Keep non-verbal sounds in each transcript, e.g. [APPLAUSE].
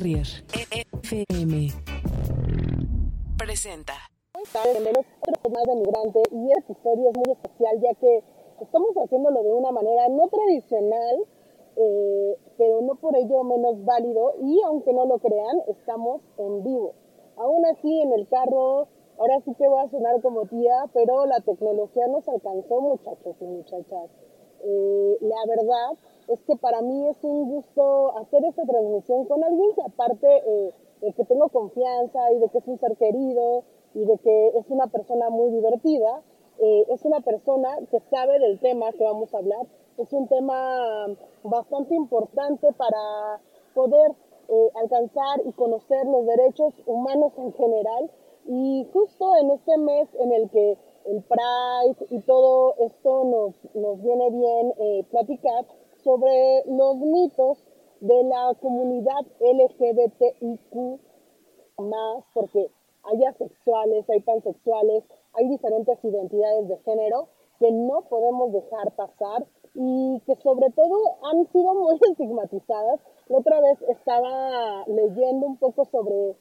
Carrier FM presenta. Tenemos otro más de migrante y esta historia es muy especial ya que estamos haciéndolo de una manera no tradicional, eh, pero no por ello menos válido y aunque no lo crean, estamos en vivo. Aún así en el carro, ahora sí que voy a sonar como tía, pero la tecnología nos alcanzó muchachos y muchachas. Eh, la verdad es que para mí es un gusto hacer esta transmisión con alguien que aparte eh, de que tengo confianza y de que es un ser querido y de que es una persona muy divertida, eh, es una persona que sabe del tema que vamos a hablar. Es un tema bastante importante para poder alcanzar y conocer los derechos humanos en general. Y justo en este mes en el que el Pride y todo esto nos, nos viene bien eh, platicar, sobre los mitos de la comunidad LGBTIQ más, porque hay asexuales, hay pansexuales, hay diferentes identidades de género que no podemos dejar pasar y que sobre todo han sido muy [LAUGHS] estigmatizadas. La otra vez estaba leyendo un poco sobre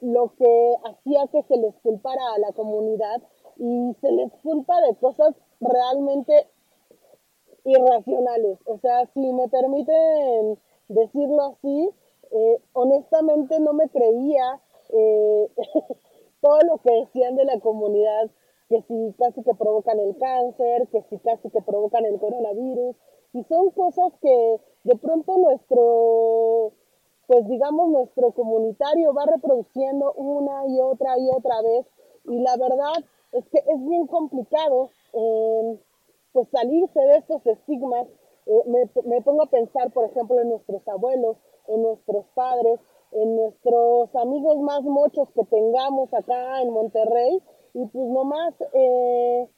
lo que hacía que se les culpara a la comunidad y se les culpa de cosas realmente irracionales. O sea, si me permiten decirlo así, eh, honestamente no me creía eh, [LAUGHS] todo lo que decían de la comunidad, que si casi que provocan el cáncer, que si casi que provocan el coronavirus, y son cosas que de pronto nuestro, pues digamos, nuestro comunitario va reproduciendo una y otra y otra vez, y la verdad es que es bien complicado. Eh, pues salirse de estos estigmas. Eh, me, me pongo a pensar, por ejemplo, en nuestros abuelos, en nuestros padres, en nuestros amigos más muchos que tengamos acá en Monterrey y pues nomás, eh,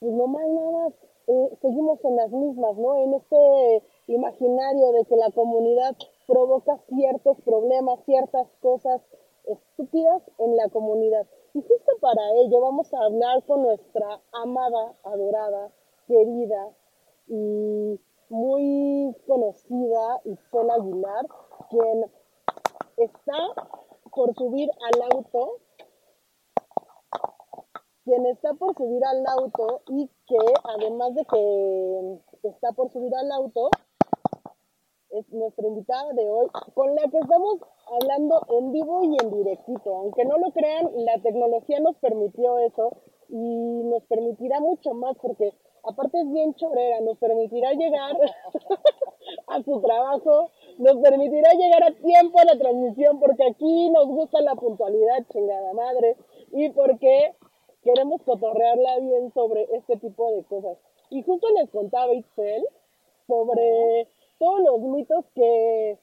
pues nomás nada, eh, seguimos en las mismas, ¿no? En este imaginario de que la comunidad provoca ciertos problemas, ciertas cosas estúpidas en la comunidad. Y justo para ello vamos a hablar con nuestra amada, adorada, querida y muy conocida, Isel Aguilar, quien está por subir al auto, quien está por subir al auto y que además de que está por subir al auto, es nuestra invitada de hoy, con la que estamos hablando en vivo y en directito. Aunque no lo crean, la tecnología nos permitió eso y nos permitirá mucho más porque aparte es bien chorera, nos permitirá llegar [LAUGHS] a su trabajo, nos permitirá llegar a tiempo a la transmisión, porque aquí nos gusta la puntualidad, chingada madre, y porque queremos cotorrearla bien sobre este tipo de cosas. Y justo les contaba Itzel sobre todos los mitos que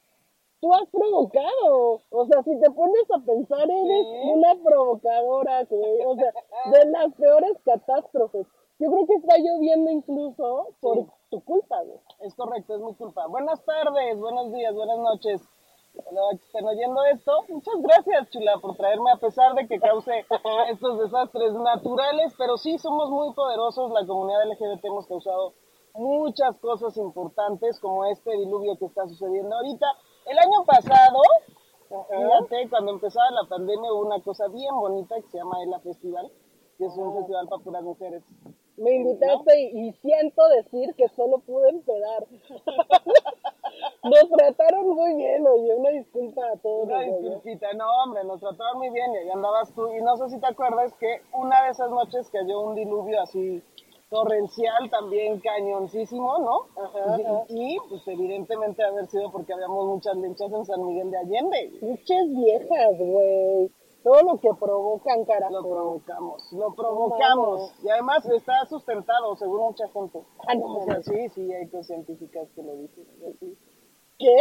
tú has provocado. O sea, si te pones a pensar, eres una provocadora, O sea, de las peores catástrofes. Yo creo que está lloviendo incluso por tu culpa, güey. Es correcto, es mi culpa. Buenas tardes, buenos días, buenas noches. Bueno, estén oyendo esto, muchas gracias, Chula, por traerme a pesar de que cause [LAUGHS] estos desastres naturales, pero sí somos muy poderosos, la comunidad LGBT hemos causado muchas cosas importantes, como este diluvio que está sucediendo ahorita. El año pasado, fíjate, cuando empezaba la pandemia hubo una cosa bien bonita que se llama ELA Festival, que es un festival para puras mujeres me invitaste y, siento decir que solo pude empedar. [LAUGHS] nos trataron muy bien, oye, una disculpa a todos. Una disculpita, no hombre, nos trataron muy bien y ahí andabas tú. Y no sé si te acuerdas que una de esas noches cayó un diluvio así torrencial, también cañoncísimo, ¿no? Ajá, y, pues evidentemente haber sido porque habíamos muchas lenchas en San Miguel de Allende. Muchas viejas, güey todo lo que provocan, carajo. Lo provocamos, lo provocamos. y además está sustentado, según mucha gente. Ah, no, sí, sí, hay científicas que lo dicen. ¿Qué?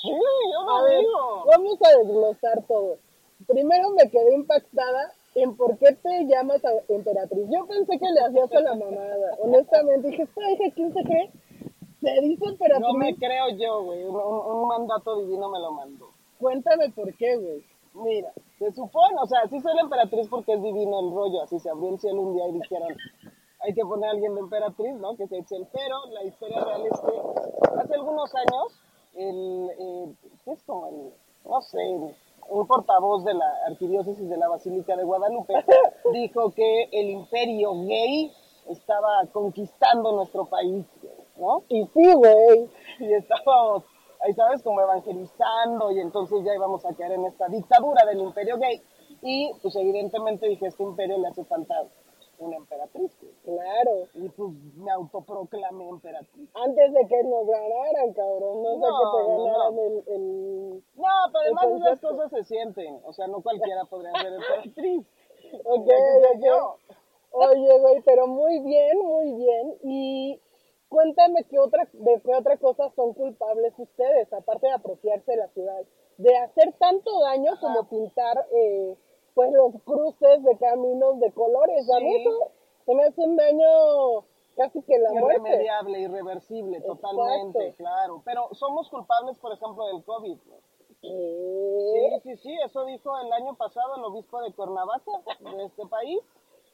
Sí, yo lo digo. Vamos a desglosar todo. Primero me quedé impactada en por qué te llamas a emperatriz. Yo pensé que le hacías a la mamada. Honestamente, dije, esta hija, ¿quién se cree? Se dice emperatriz. No me creo yo, güey. Un, un mandato divino me lo mandó. Cuéntame por qué, güey. Mira, se supone, o sea, sí soy la emperatriz porque es divino el rollo, así se abrió el cielo un día y dijeron, hay que poner a alguien de emperatriz, ¿no? Que se eche el pero, la historia real es que hace algunos años, el, eh, ¿qué es como el no sé, un portavoz de la arquidiócesis de la Basílica de Guadalupe [LAUGHS] dijo que el imperio gay estaba conquistando nuestro país, ¿no? Y sí, güey. Y estábamos, ahí sabes, como evangelizando y entonces ya íbamos a caer en esta dictadura del imperio gay. Y pues evidentemente dije, este imperio le hace falta una emperatriz. Claro. Y pues me autoproclamé emperatriz. Antes de que nos ganaran, cabrón. No, sé No, que te ganaran no. el, el... No, pero además esas cosas se sienten. O sea, no cualquiera podría ser emperatriz. [LAUGHS] Ok, yo. Oye, güey, pero muy bien, muy bien. Y cuéntame qué otra, de qué otra cosa son culpables ustedes, aparte de apropiarse de la ciudad. De hacer tanto daño como pintar, eh, pues, los cruces de caminos de colores. A mí eso se me hace un daño casi que la muerte. Irremediable, irreversible, totalmente, claro. Pero somos culpables, por ejemplo, del COVID. ¿Qué? Sí, sí, sí, eso dijo el año pasado el obispo de Cuernavaca, de este país.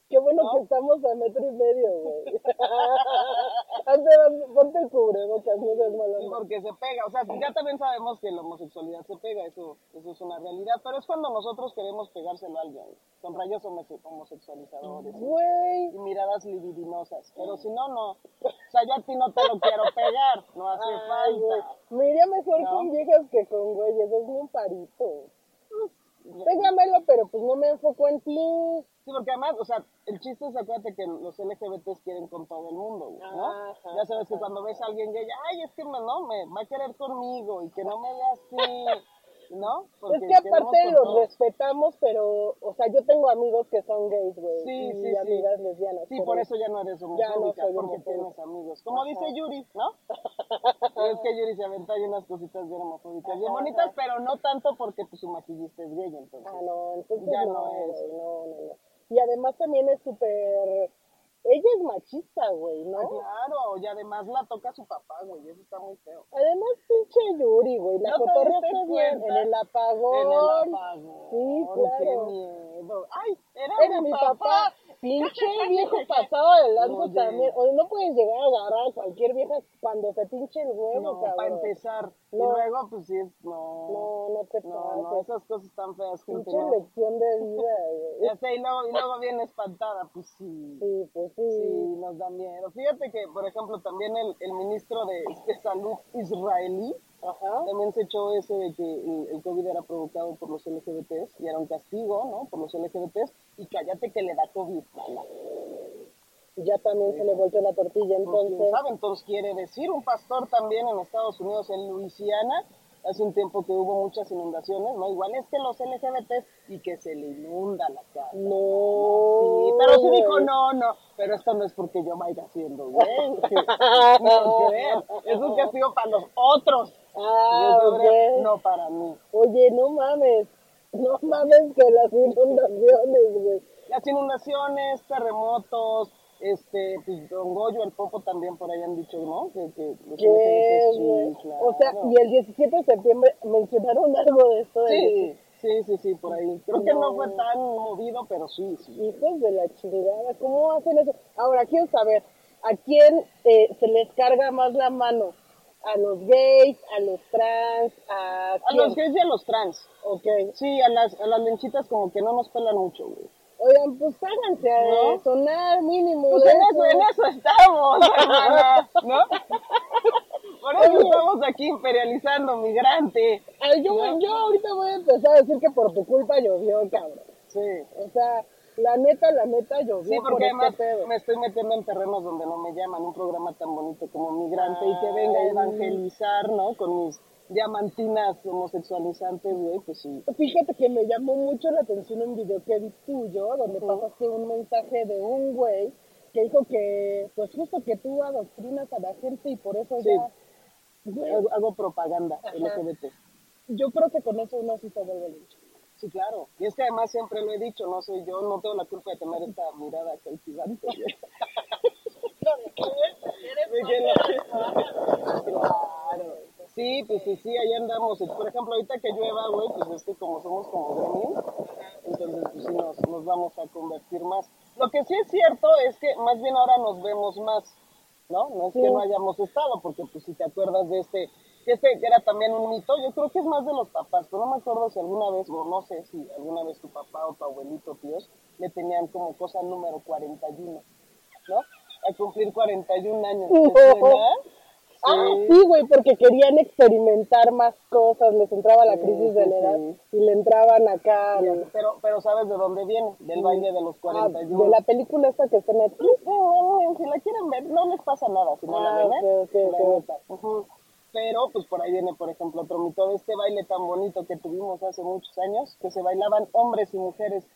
Qué bueno ¿No? que estamos a metro y medio, güey. [LAUGHS] Ponte el cubrebocas, no seas mala Sí, porque se pega, o sea, ya también sabemos que la homosexualidad se pega, eso, eso es una realidad, pero es cuando nosotros queremos pegárselo a alguien, con rayos homose- homosexualizadores Güey. y miradas libidinosas, pero si no, no, o sea, yo a ti no te lo quiero pegar, no hace Ay, falta. Me iría mejor ¿No? con viejas que con güeyes, es un parito. Pégamelo, pero pues no me enfoco en ti. Sí, porque además, o sea, el chiste es, acuérdate que los LGBTs quieren con todo el mundo, ¿no? Ajá, ya sabes que ajá. cuando ves a alguien gay, ay, es que me, no, me va a querer conmigo y que no me vea así, ¿no? Porque es que aparte los todos. respetamos, pero, o sea, yo tengo amigos que son gays, güey. Sí, y sí, sí. amigas lesbianas. Sí, por eso ya no eres Ya no homofóbica, soy porque homofóbica. tienes amigos. Como Ajá. dice Yuri, ¿no? [LAUGHS] Es que Yuri se aventó ahí unas cositas bien homofóbicas, bien bonitas, ajá. pero no tanto porque pues, su maquillista es gay, entonces. Ah, no, entonces Ya no, no es. no, no, no. Y además también es súper... Ella es machista, güey, ¿no? Ah, claro, y además la toca su papá, güey, eso está muy feo. Además, pinche Yuri, güey, la ¿No te diste está bien en el apagón. En el apagón. Sí, Qué claro. miedo. Ay, era, Era mi papá. Pinche viejo pasado de lanza también. Oye, no puedes llegar a agarrar a cualquier vieja cuando se pinche el huevo, No, cabrón. para empezar. Y No. luego, pues sí es, no. No, no te No, no, pases. esas cosas tan feas, gente. Pinche lección de vida, [LAUGHS] güey. Ya sé, y luego, y luego viene espantada, pues sí. Sí, pues sí. Nos da miedo. Fíjate que, por ejemplo, también el, el ministro de, de Salud israelí Ajá. también se echó ese de que el, el COVID era provocado por los LGBTs y era un castigo, ¿no? Por los LGBTs. Y cállate que le da COVID. Ya también se le volteó la tortilla, Pues, ¿quién entonces. sabe? Entonces quiere decir, un pastor también en Estados Unidos, en Luisiana, hace un tiempo que hubo muchas inundaciones, ¿no? Igual es que los LGBTs y que se le inunda la casa. No. Sí, pero sí dijo, no, no, pero esto no es porque yo vaya haciendo, güey. [LAUGHS] No es un castigo para los otros. Ah, Yo. No para mí. Oye, no mames. No mames que las inundaciones, güey. Las inundaciones, terremotos, este, pues Don Goyo, el Popo también por ahí han dicho, ¿no? Que, que los ¿Qué, LGBTs, sí, güey? claro. O sea, y el 17 de septiembre mencionaron algo de esto. Sí, sí, sí, sí, por ahí. Creo que no fue tan movido, pero sí, sí. Hijos de la chingada, ¿cómo hacen eso? Ahora, quiero saber, ¿a quién eh, se les carga más la mano? ¿A los gays, a los trans, a A los gays y a los trans. Ok. Sí, a las, a las lenchitas como que no nos pelan mucho, güey. Oigan, pues háganse a sonar mínimo. Pues en eso, en eso estamos, [LAUGHS] hermana, ¿no? [LAUGHS] Por eso estamos aquí imperializando, migrante. Ay, yo, ¿No? yo ahorita voy a empezar a decir que por tu culpa llovió, cabrón. Sí. O sea, la neta, la neta llovió Sí, por porque este además pedo. me estoy metiendo en terrenos donde no me llaman, un programa tan bonito como Migrante y que venga a evangelizar, ¿no? Con mis diamantinas homosexualizantes, güey, pues sí. Fíjate que me llamó mucho la atención un video que vi tuyo, donde Ujú. pasaste un mensaje de un güey que dijo que, pues justo que tú adoctrinas a la gente y por eso Sí. ya... Güey, Hago, hago propaganda Ajá. LGBT. yo creo que con eso uno sí se vuelve. Sí, claro. Y es que además siempre lo he dicho, no soy yo, no tengo la culpa de tener esta mirada cautivante. [LAUGHS] [LAUGHS] Claro. Sí, pues sí, sí, ahí andamos. Por ejemplo, ahorita que llueva, güey, pues es que como somos como gremlins, entonces pues sí nos, nos vamos a convertir más. Lo que sí es cierto es que más bien ahora nos vemos más, ¿no? No es Sí. que no hayamos estado, porque pues si te acuerdas de este que este que era también un mito, yo creo que es más de los papás, pero no me acuerdo si alguna vez, o no sé si alguna vez tu papá o tu abuelito, tíos, le tenían como cosa número 41, ¿no? A cumplir 41 años. ¿te? Ah, sí, güey, porque querían experimentar más cosas, les entraba la Sí, crisis de la edad sí. y le entraban acá. Sí. Pero, pero ¿sabes de dónde viene? Del baile de los Ah, 41. de la película esta que está en Netflix. Si la quieren ver, no les pasa nada si no Ah, la ven, ¿eh? ok, ok, La ok. neta. Ujú. Pero, pues por ahí viene, por ejemplo, otro mito de este baile tan bonito que tuvimos hace muchos años, que se bailaban hombres y mujeres,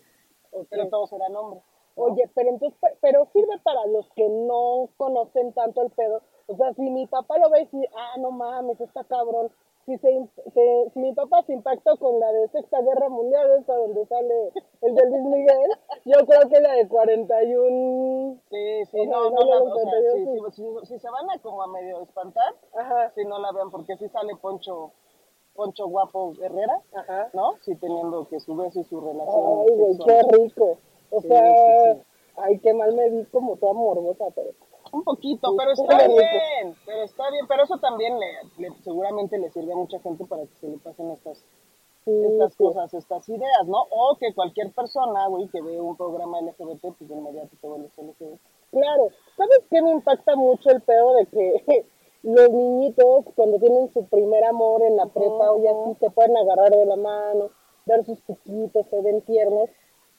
pero todos eran hombres. Oye, pero entonces, pe- pero sirve para los que no conocen tanto el pedo. O sea, si mi papá lo ve y dice, ah, no mames, está cabrón. Si, se, se- si mi papá se impactó con la de Sexta Guerra Mundial, esta donde sale el de Luis Miguel, yo creo que la de 41... Sí, sí, no, no, la- o sea, 41, sí, sí, si se van a como a medio espantar, Ajá, si no la vean, porque sí sale Poncho, Poncho Guapo Herrera, ajá. ¿no? Sí teniendo que su beso y su relación Ay, güey, qué rico. O Sí, sea, sí, sí. ay, qué mal me vi como toda morbosa, pero... Un poquito, pero está bien, pero está bien, pero eso también le, le- seguramente le sirve a mucha gente para que se le pasen estas, Sí, estas sí. cosas, estas ideas, ¿no? O que cualquier persona, güey, que ve un programa LGBT, pues de inmediato te vuelves LGBT. Claro, ¿sabes qué me impacta mucho el pedo de que [LAUGHS] los niñitos cuando tienen su primer amor en la prepa o ya así se pueden agarrar de la mano, dar sus piquitos, se ven tiernos,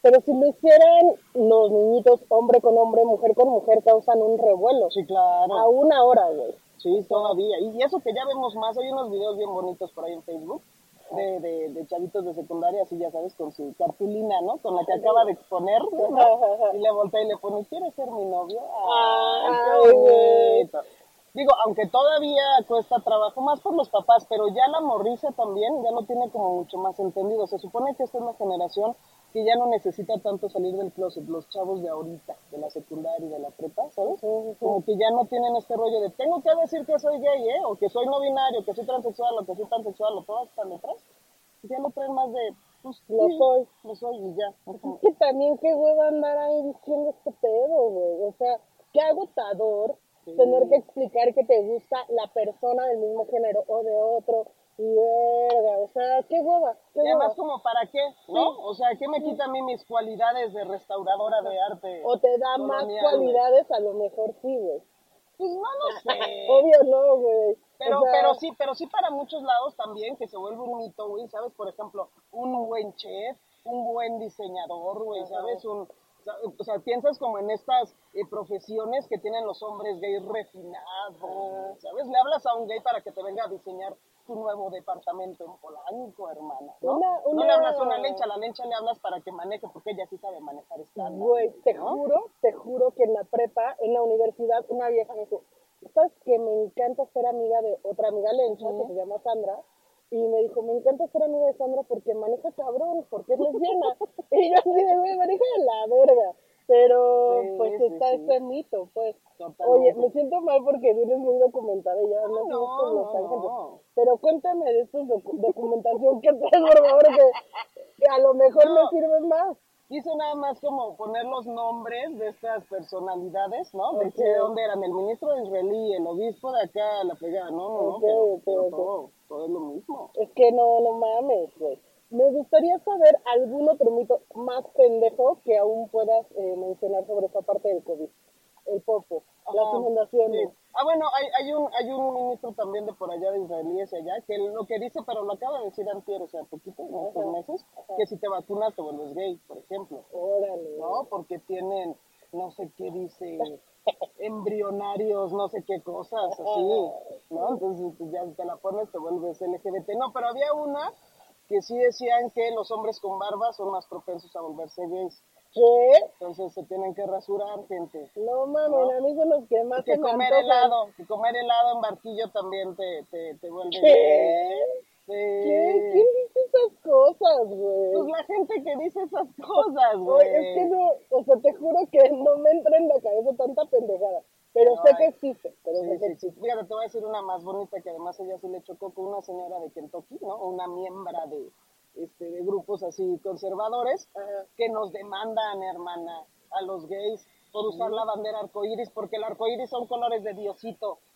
pero si lo hicieran los niñitos hombre con hombre, mujer con mujer, causan un revuelo. Sí, claro. A una hora, güey. Sí, todavía. Y eso que ya vemos más, hay unos videos bien bonitos por ahí en Facebook de, de, de chavitos de secundaria, así ya sabes, con su cartulina, ¿no? Con la que acaba de exponer, ¿no? Y le voltea y le pone, ¿quieres ser mi novio? ¡Ay, qué bonito! Digo, aunque todavía cuesta trabajo, más por los papás, pero ya la morriza también ya lo tiene como mucho más entendido. Se supone que esta es una generación que ya no necesita tanto salir del closet, los chavos de ahorita, de la secundaria y de la prepa, ¿sabes? Como que ya no tienen este rollo de tengo que decir que soy gay, ¿eh? O que soy no binario, que soy transexual, o que soy transexual, o todas están detrás. Ya lo traen más de, pues, Lo soy. Lo soy y ya. Es que también qué hueva andar ahí diciendo este pedo, güey. O sea, qué agotador tener que explicar que te gusta la persona del mismo género o de otro. Y verga, o sea, qué hueva. Qué Y además, hueva. como para qué, ¿no? O sea, ¿qué me quita a mí mis cualidades de restauradora de arte? O te da más güey? cualidades, a lo mejor sí, güey. Pues no lo [LAUGHS] sé. Obvio no, güey. Pero, O sea, pero sí, pero sí para muchos lados también que se vuelve un mito, güey, ¿sabes? Por ejemplo, un buen chef, un buen diseñador, güey, ¿sabes? Un, o sea, piensas como en estas eh, profesiones que tienen los hombres gays refinados, ¿sabes? Le hablas a un gay para que te venga a diseñar tu nuevo departamento en Polanco, hermana, ¿no? Una- No le una- hablas a una lencha, a la lencha le hablas para que maneje, porque ella sí sabe manejar estándar. Güey, te ¿no? juro, te juro que en la prepa, en la universidad, una vieja me dijo, ¿sabes que me encanta ser amiga de otra amiga lencha que se llama Sandra? Y me dijo, me encanta ser amiga de Sandra porque maneja cabrón, porque es lesbiana. [LAUGHS] y yo así de, güey, maneja de la verga. Pero, Sí, pues sí, está sí. este mito, pues. Totalmente. Oye, me siento mal porque vienes muy documentada y ya no, no, por Los no, Ángeles. no. Pero cuéntame de esta documentación que traes, por favor, que, que a lo mejor No. me sirve más. Quise nada más como poner los nombres de estas personalidades, ¿no? De dónde eran el ministro de Israelí, el obispo de acá, la pegada, no, no, no, Ok, pero, pero todo, todo es lo mismo. Es que no, no mames, güey. Me gustaría saber algún otro mito más pendejo que aún puedas eh, mencionar sobre esa parte del COVID. El popo, las inundaciones. sí. Ah, bueno, hay, hay un hay un ministro también de por allá de israelíes allá que lo que dice, pero lo acaba de decir antier, o sea, poquito, Ajá, meses, ajá. que si te vacunas te vuelves gay, por ejemplo. Órale. ¿no? Porque tienen, no sé qué dice, embrionarios, no sé qué cosas, así, ¿no? Entonces pues, ya te la pones, te vuelves LGBT. No, pero había una que sí decían que los hombres con barba son más propensos a volverse gays. ¿Qué? Entonces se tienen que rasurar, gente. No mames, No. a mí son los que más Que se comer helado, que comer helado en barquillo también te, te, te vuelve ¿Qué? gay. Sí. ¿Qué? ¿Quién dice esas cosas, güey? Pues la gente que dice esas cosas, güey. Oye, es que no, o sea, te juro que no me entra en la cabeza tanta pendejada. Pero sé que existe, pero Sí, sé que existe. Fíjate, te voy a decir una más bonita que además ella sí le chocó con una señora de Kentucky, ¿no? Una miembra de, este, de grupos así conservadores Ajá. que nos demandan, hermana, a los gays por usar la bandera arcoíris porque el arcoíris son colores de Diosito. [LAUGHS]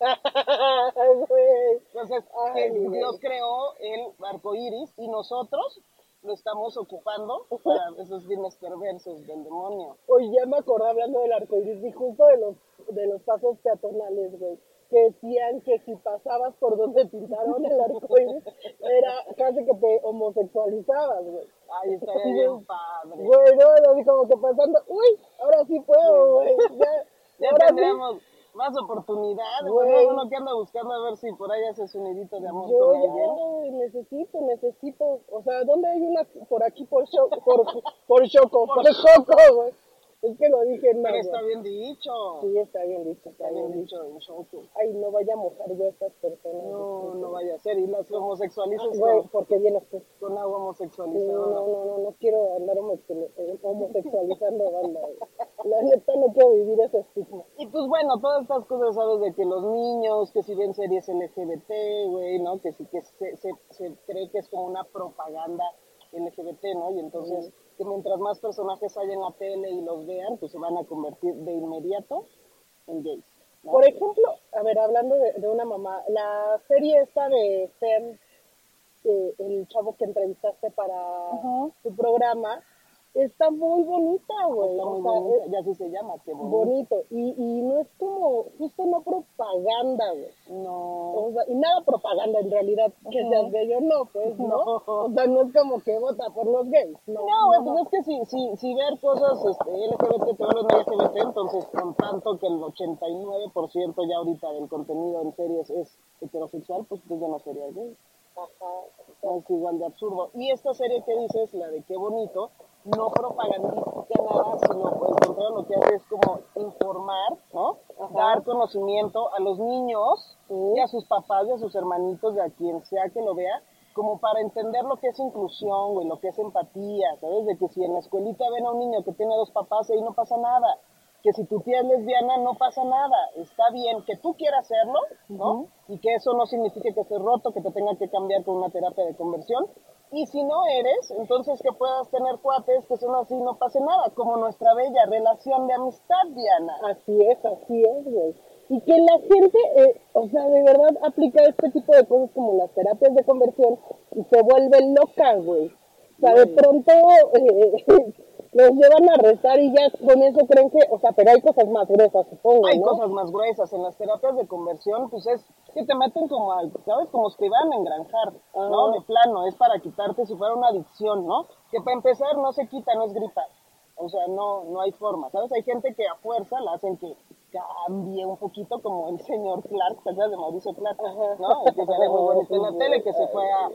Entonces, Ay. Dios creó el arco iris y nosotros lo estamos ocupando [LAUGHS] para esos fines perversos del demonio. Oye, ya me acordé hablando del arcoíris y justo de los, de los pasos peatonales, güey. Que decían que si pasabas por donde pintaron el arcoíris, [LAUGHS] era casi que te homosexualizabas, güey. Ay, estaría bien padre. Güey, no, así como que pasando, uy, ahora sí puedo, güey. Ya, [LAUGHS] Ya ahora sí. Más oportunidades. Güey. ¿no? Uno que anda buscando a ver si por ahí hace su nidito de amor Yo ya, necesito, necesito. O sea, ¿dónde hay una por aquí por Choco? Por, por Choco, por Choco, güey. Es que lo dije en Pero está bien dicho. Sí, está bien dicho, Está bien dicho. Ay, no vaya a mojar yo a estas personas. No, no vaya a ser. Y las homosexualizas Güey, porque vienes tú. con agua homosexualizada. no, no, no, no quiero andar homosexual- homosexualizando banda. La neta no quiero vivir ese estigma. Y pues bueno, todas estas cosas, ¿sabes? De que los niños, que si ven series LGBT, güey, ¿no? Que sí que se, se, se cree que es como una propaganda LGBT, ¿no? Y entonces, que mientras más personajes haya en la tele y los vean, pues se van a convertir de inmediato en gays. ¿no? Por ejemplo, a ver, hablando de, de una mamá, la serie esta de eh, el chavo que entrevistaste para Ujú. tu programa, está muy bonita, güey. Está muy o sea, bonita, es ya así se llama, qué bonito. bonito. Y, y no es como, justo no propaganda, güey. No, O sea, y nada propaganda en realidad, que Ujú. seas gay o no, pues, ¿no? No. O sea, no es como que vota por los gays, no. No, güey, pues es que si, si, si ver cosas este, LGBT te vuelven LGBT, entonces con tanto que el 89% ya ahorita del contenido en series es heterosexual, pues entonces ya no sería gay. Ajá. Es igual de absurdo. Y esta serie que dices, la de Qué Bonito, no propagandiza nada, sino por el contrario lo que hace es como informar, ¿no? Ajá. Dar conocimiento a los niños Sí. y a sus papás y a sus hermanitos, y a quien sea que lo vea, como para entender lo que es inclusión, güey, lo que es empatía, ¿sabes? De que si en la escuelita ven a un niño que tiene dos papás, ahí no pasa nada. Que si tu tía es lesbiana, no pasa nada. Está bien que tú quieras hacerlo, ¿no? Y que eso no signifique que estés roto, que te tenga que cambiar con una terapia de conversión. Y si no eres, entonces que puedas tener cuates que son así, no pase nada, como nuestra bella relación de amistad, Diana. Así es, así es, güey. Y que la gente, eh, o sea, de verdad aplica este tipo de cosas como las terapias de conversión y se vuelve loca, güey. O sea, de pronto [LAUGHS] eh, los llevan a rezar y ya con eso creen que, o sea, pero hay cosas más gruesas, supongo, Hay ¿no? cosas más gruesas. En las terapias de conversión, pues es que te meten como, al- ¿sabes? Como si te iban a engranjar, ¿no? Ah. De plano, es para quitarte si fuera una adicción, ¿no? Que para empezar no se quita, no es gripa. O sea, no, no hay forma, ¿sabes? Hay gente que a fuerza la hacen que cambie un poquito como el [LAUGHS] señor Clark, ¿te acuerdas de Mauricio Clark? ¿No? El que sale muy bonito en la tele, que se fue a,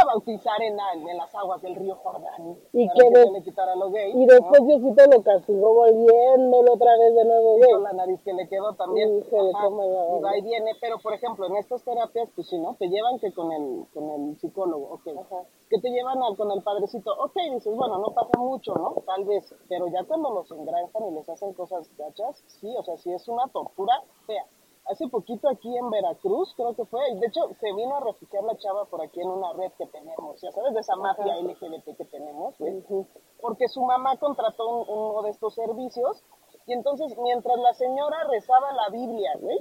a bautizar en, la- en las aguas del río Jordán. Y para que que de- se le quitara lo gay. Y después Diosito lo castigó volviéndolo otra vez de nuevo, Y con la nariz que le quedó también. Va, y va y viene, pero por ejemplo, en estas terapias, pues sí, ¿no? Te llevan que con el, con el psicólogo, ok. Ajá. Que te llevan al, con el padrecito, ok, dices, bueno, no pasa mucho, ¿no? Tal vez, pero ya cuando los engranjan y les hacen cosas gachas, sí, o sea, sí es una tortura fea. Hace poquito aquí en Veracruz, creo que fue, de hecho se vino a refugiar la chava por aquí en una red que tenemos, ya sabes, de esa mafia Ajá. LGBT que tenemos, Ujú. porque su mamá contrató un- uno de estos servicios y entonces mientras la señora rezaba la Biblia, güey,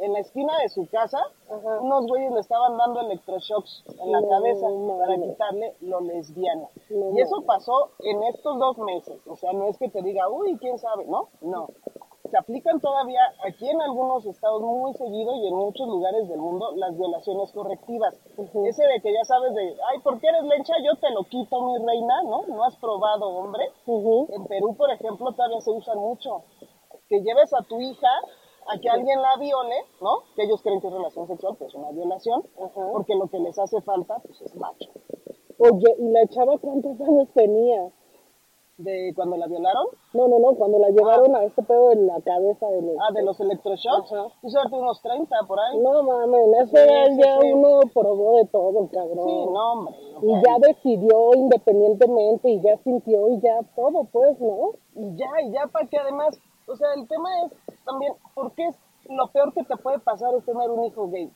en la esquina de su casa, Ajá. unos güeyes le estaban dando electroshocks en la No cabeza para quitarle lo lesbiano. No y eso pasó en estos dos meses, o sea, no es que te diga, uy, quién sabe, ¿no? No. Se aplican todavía aquí en algunos estados muy seguido y en muchos lugares del mundo las violaciones correctivas. Ujú. Ese de que ya sabes de, ay, ¿por qué eres lencha? Yo te lo quito, mi reina, ¿no? No has probado, hombre. En Perú, por ejemplo, todavía se usa mucho. Que lleves a tu hija a que alguien la viole, ¿no? Que ellos creen que es relación sexual, pero es una violación, porque lo que les hace falta, pues es macho. Oye, ¿y la chava cuántos años tenía? De cuando la violaron, No, no, no, cuando la llevaron a este pedo en la cabeza de los... ah, de los electroshocks, tú sabes, unos 30 por ahí. No mames, esa Sí, ya sí. uno probó de todo, cabrón. Sí, no, hombre. Y ya decidió independientemente y ya sintió y ya todo, pues, ¿no? Y ya, y ya para que además, o sea, el tema es también, ¿por qué es lo peor que te puede pasar es tener un hijo gay?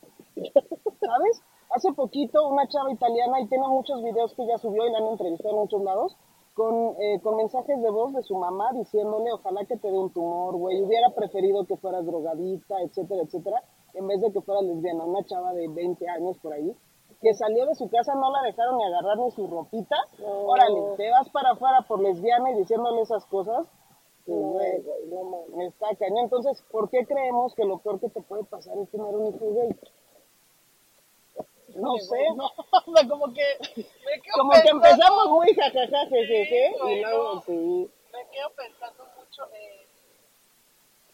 ¿Sabes? Hace poquito una chava italiana, y tiene muchos videos que ella subió y la han entrevistado en muchos lados, con, eh, con mensajes de voz de su mamá diciéndole, ojalá que te dé un tumor, güey, hubiera preferido que fueras drogadicta, etcétera, etcétera. en vez de que fuera lesbiana, una chava de 20 años por ahí, que salió de su casa, no la dejaron ni agarrar ni su ropita. Órale, te vas para afuera por lesbiana y diciéndole esas cosas. Pues, No, güey, güey, no me está cañón. Entonces, ¿por qué creemos que lo peor que te puede pasar es tener un hijo gay? No sé. No, [LAUGHS] o sea, como que me quedo Como que pensando- empezamos muy jajaja, jejeje, Sí, y güey, luego sí. me quedo pensando mucho en,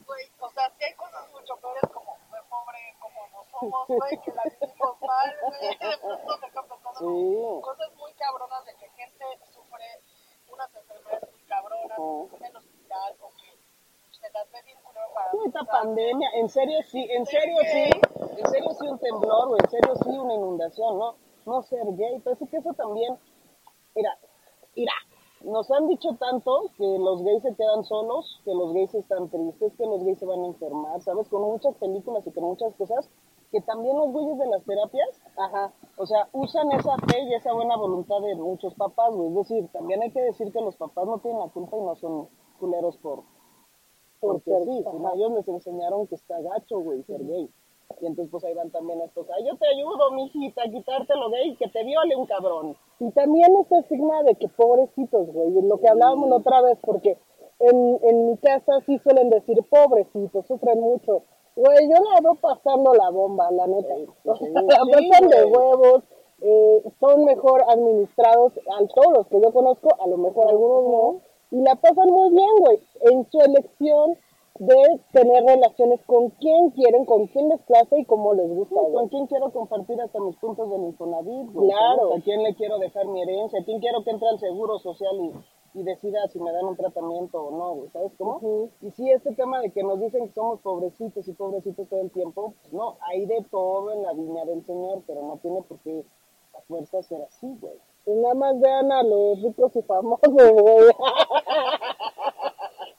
güey, o sea, sí hay cosas mucho peores como ser pobre, como no somos, güey, que la vivimos mal, güey, [LAUGHS] de pronto me quedo pensando Sí. cosas muy cabronas de que gente sufre unas enfermedades muy cabronas, que está en el hospital, o que esta pandemia, en serio sí, en serio sí, en serio sí un temblor o en serio sí una inundación, ¿no? No ser gay, pero sí que eso también, mira, mira, nos han dicho tanto que los gays se quedan solos, que los gays están tristes, que los gays se van a enfermar, ¿sabes? Con muchas películas y con muchas cosas, que también los güeyes de las terapias, ajá, o sea, usan esa fe y esa buena voluntad de muchos papás, güey. Es decir, también hay que decir que los papás no tienen la culpa y no son culeros por, porque ser, sí, ajá. sino ellos les enseñaron que está gacho, güey, ser gay. Y entonces pues ahí van también estos, ay, yo te ayudo, mijita, a quitártelo gay, que te viole un cabrón. Y también ese estigma de que pobrecitos, güey, lo que hablábamos otra vez, porque en, en mi casa sí suelen decir pobrecitos, sufren mucho. Güey, yo la veo pasando la bomba, la neta. Sí, [LAUGHS] O sí, sea, la pasan de huevos, eh, son mejor administrados, a todos los que yo conozco, a lo mejor algunos no, y la pasan muy bien, güey, en su elección de tener relaciones con quien quieren, con quien les place y cómo les gusta, ¿Con quién quiero compartir hasta mis puntos del Infonavit? güey? Claro. ¿Sabes? ¿A quién le quiero dejar mi herencia? ¿A quién quiero que entre al seguro social y, y decida si me dan un tratamiento o no? güey? ¿Sabes cómo? Y sí, este tema de que nos dicen que somos pobrecitos y pobrecitos todo el tiempo, pues no, hay de todo en la viña del Señor, pero no tiene por qué a fuerza ser así, güey. Pues nada más vean a los ricos y famosos, güey. [LAUGHS]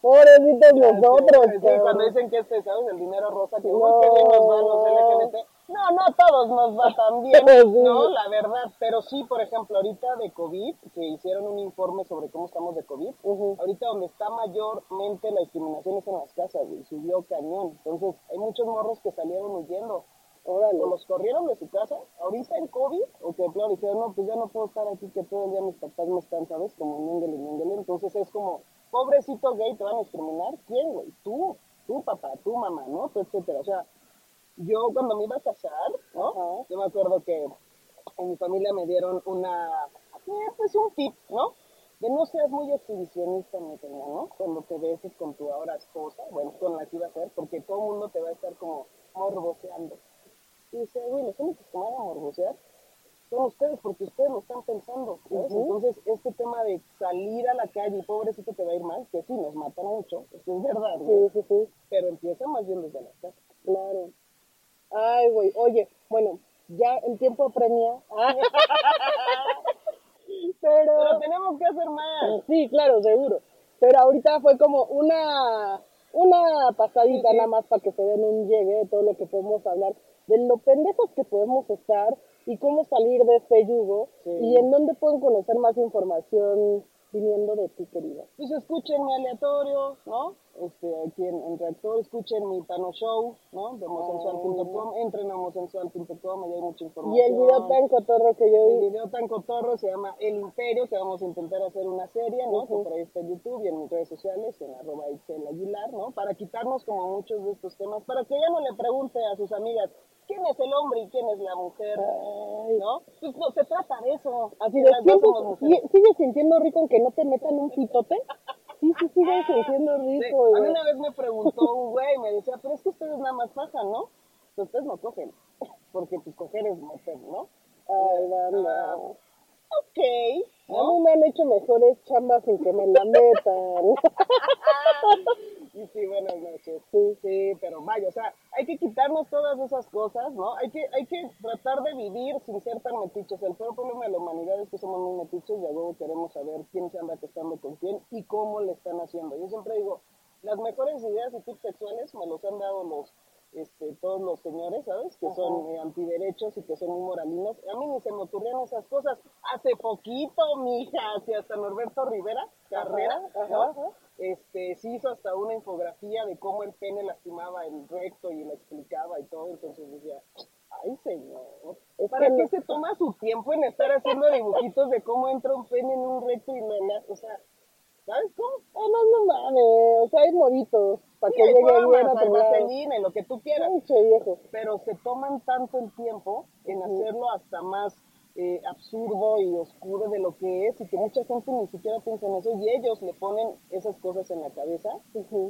Pobrecitos nosotros, Sí, cabrón. cuando dicen que este, ¿sabes? El dinero rosa, que No. qué bien nos va los LGBT. No, no a todos nos va tan bien, [LAUGHS] Sí. ¿no? La verdad. Pero sí, por ejemplo, ahorita de COVID, que hicieron un informe sobre cómo estamos de COVID, ahorita donde está mayormente la discriminación es en las casas, güey, subió cañón. Entonces, hay muchos morros que salieron huyendo. Órale. O los corrieron de su casa, ahorita en COVID, o que claro, dijeron, no, pues ya no puedo estar aquí, que todo el día mis papás me están, ¿sabes? Como ñenguele, ñenguele. Entonces es como, pobrecito gay, ¿te van a discriminar? ¿Quién, güey? Tú, tu papá, tu mamá, ¿no? Tú, etcétera. O sea, yo cuando me iba a casar, ¿no? Yo me acuerdo que en mi familia me dieron una, eh, pues un tip, ¿no? De no seas muy exhibicionista, mi reina, ¿no? Cuando te beses con tu ahora esposa, bueno, con la que iba a ser, porque todo el mundo te va a estar como morboseando. Y dice, güey, los únicos que van a morbosear son ustedes, porque ustedes lo están pensando. Entonces, este tema de salir a la calle y pobrecito te va a ir mal, que sí, nos matan mucho, eso es verdad, güey, Sí, sí, sí, pero empieza más bien desde la casa. claro. Ay, güey, oye, bueno, ya el tiempo apremia. [LAUGHS] Pero, Pero tenemos que hacer más. sí, claro, seguro. Pero ahorita fue como una, una pasadita Sí, sí. nada más para que se den un llegue de todo lo que podemos hablar, de lo pendejos que podemos estar y cómo salir de este yugo Sí. y en dónde pueden conocer más información viniendo de ti, querida. Pues escuchen mi aleatorio, ¿no? Este, aquí en, en Reactor, escuchen mi Pano Show, ¿no? De homosensual.com, entren a homosensual.com, ahí hay mucha información. Y el video tan cotorro que yo El vi. video tan cotorro se llama El Imperio, que vamos a intentar hacer una serie, ¿no? Ujú. Que por ahí está en YouTube y en mis redes sociales, en arroba Itzel Aguilar, ¿no? Para quitarnos como muchos de estos temas, para que ya no le pregunte a sus amigas, ¿quién es el hombre y quién es la mujer? Ay. ¿No? Pues no, se trata de eso. Así que de, las dos ¿sientes- somos mujeres. si- ¿sigues sintiendo rico aunque no te metan un pitote? [LAUGHS] Sí, sí, sigues sintiendo Sí, rico, a mí güey. una vez me preguntó un güey, me decía, pero es que ustedes nada más pasan, ¿no? Pues ustedes no cogen, [LAUGHS] porque pues coger es meter, ¿no? Ay, banda. Ah, ok, A mí me han hecho mejores chambas sin que me la metan. [LAUGHS] Y sí, buenas noches. Sí, sí, pero vaya, o sea, hay que quitarnos todas esas cosas, ¿no? Hay que, hay que tratar de vivir sin ser tan metiches. El peor problema de la humanidad es que somos muy metiches y luego queremos saber quién se anda acostando con quién y cómo le están haciendo. Yo siempre digo, las mejores ideas y tips sexuales me los han dado los este, todos los señores, ¿sabes? Que son eh, antiderechos y que son muy moralinos. A mí ni se me ocurrían esas cosas. Hace poquito, mija, si hasta Norberto Rivera, Carrera, Ajá, este, sí hizo hasta una infografía de cómo el pene lastimaba el recto y la explicaba y todo, entonces decía, ay señor, ¿para qué se toma su tiempo en estar haciendo dibujitos de cómo entra un pene en un recto y no o sea, ¿sabes cómo? Además, no mames, o sea, hay moditos para Sí, que llegue a lo que tú quieras, Pinche viejo. pero se toman tanto el tiempo en hacerlo hasta más eh, absurdo y oscuro de lo que es y que mucha gente ni siquiera piensa en eso y ellos le ponen esas cosas en la cabeza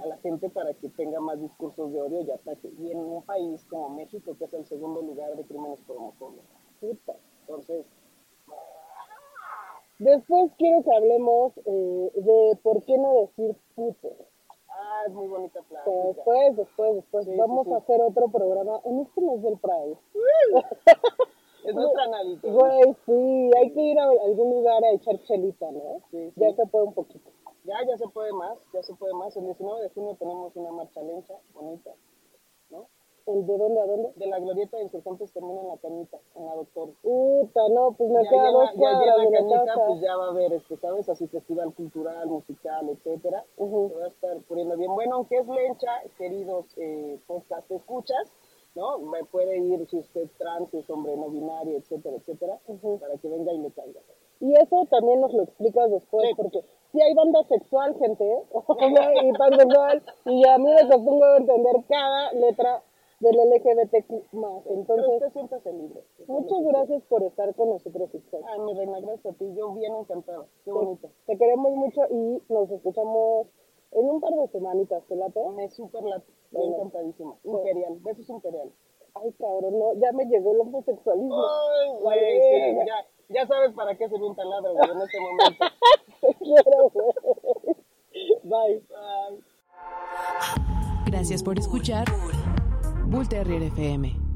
a la gente para que tenga más discursos de odio y ataque. Y en un país como México, que es el segundo lugar de crímenes por homofobia. Puta. Entonces, Después quiero que hablemos eh, de por qué no decir puto. ah, es muy bonita Pero plática. después, después, después. Sí, Vamos sí. a hacer otro programa en este mes del Pride. [LAUGHS] Es nuestra Navidad. Güey, sí, hay que ir a algún lugar a echar chelita, ¿no? Ya se puede un poquito. Ya, ya se puede más, ya se puede más. El 19 de junio tenemos una marcha lencha, bonita, ¿no? ¿El ¿De dónde a dónde? De la glorieta de insurgentes termina en la cañita, en la doctor. Puta, no, pues me queda dos la- ya, cuadras en la casa. pues ya va a haber, este, ¿sabes? Así festival cultural, musical, etcétera. Se va a estar poniendo bien. Bueno, aunque es lencha, queridos eh, podcast escuchas, ¿no? Me puede ir si usted es trans, si es hombre no binario, etcétera, etcétera, Ujú. para que venga y le caiga. Y eso también nos lo explicas después, Sí. porque si hay banda sexual, gente, [LAUGHS] ¿eh? y pansexual, y a mí me huevo entender cada letra del LGBTQ+. Pero Entonces, usted libre. muchas gracias por estar con nosotros, Ixchel. Ay, mi reina, gracias a ti. Yo bien encantada. Qué bonito. Te queremos mucho y nos escuchamos en un par de semanitas, ¿te late? Me super la Bueno. encantadísimo. Imperial, besos imperial. Ay, cabrón, no, ya me llegó el homosexualismo. Ay, güey, sí, ya, ya sabes para qué se un taladro, güey, en este momento. [LAUGHS] Te quiero, güey. Bye. Ay. Gracias por escuchar Bull Terrier FM.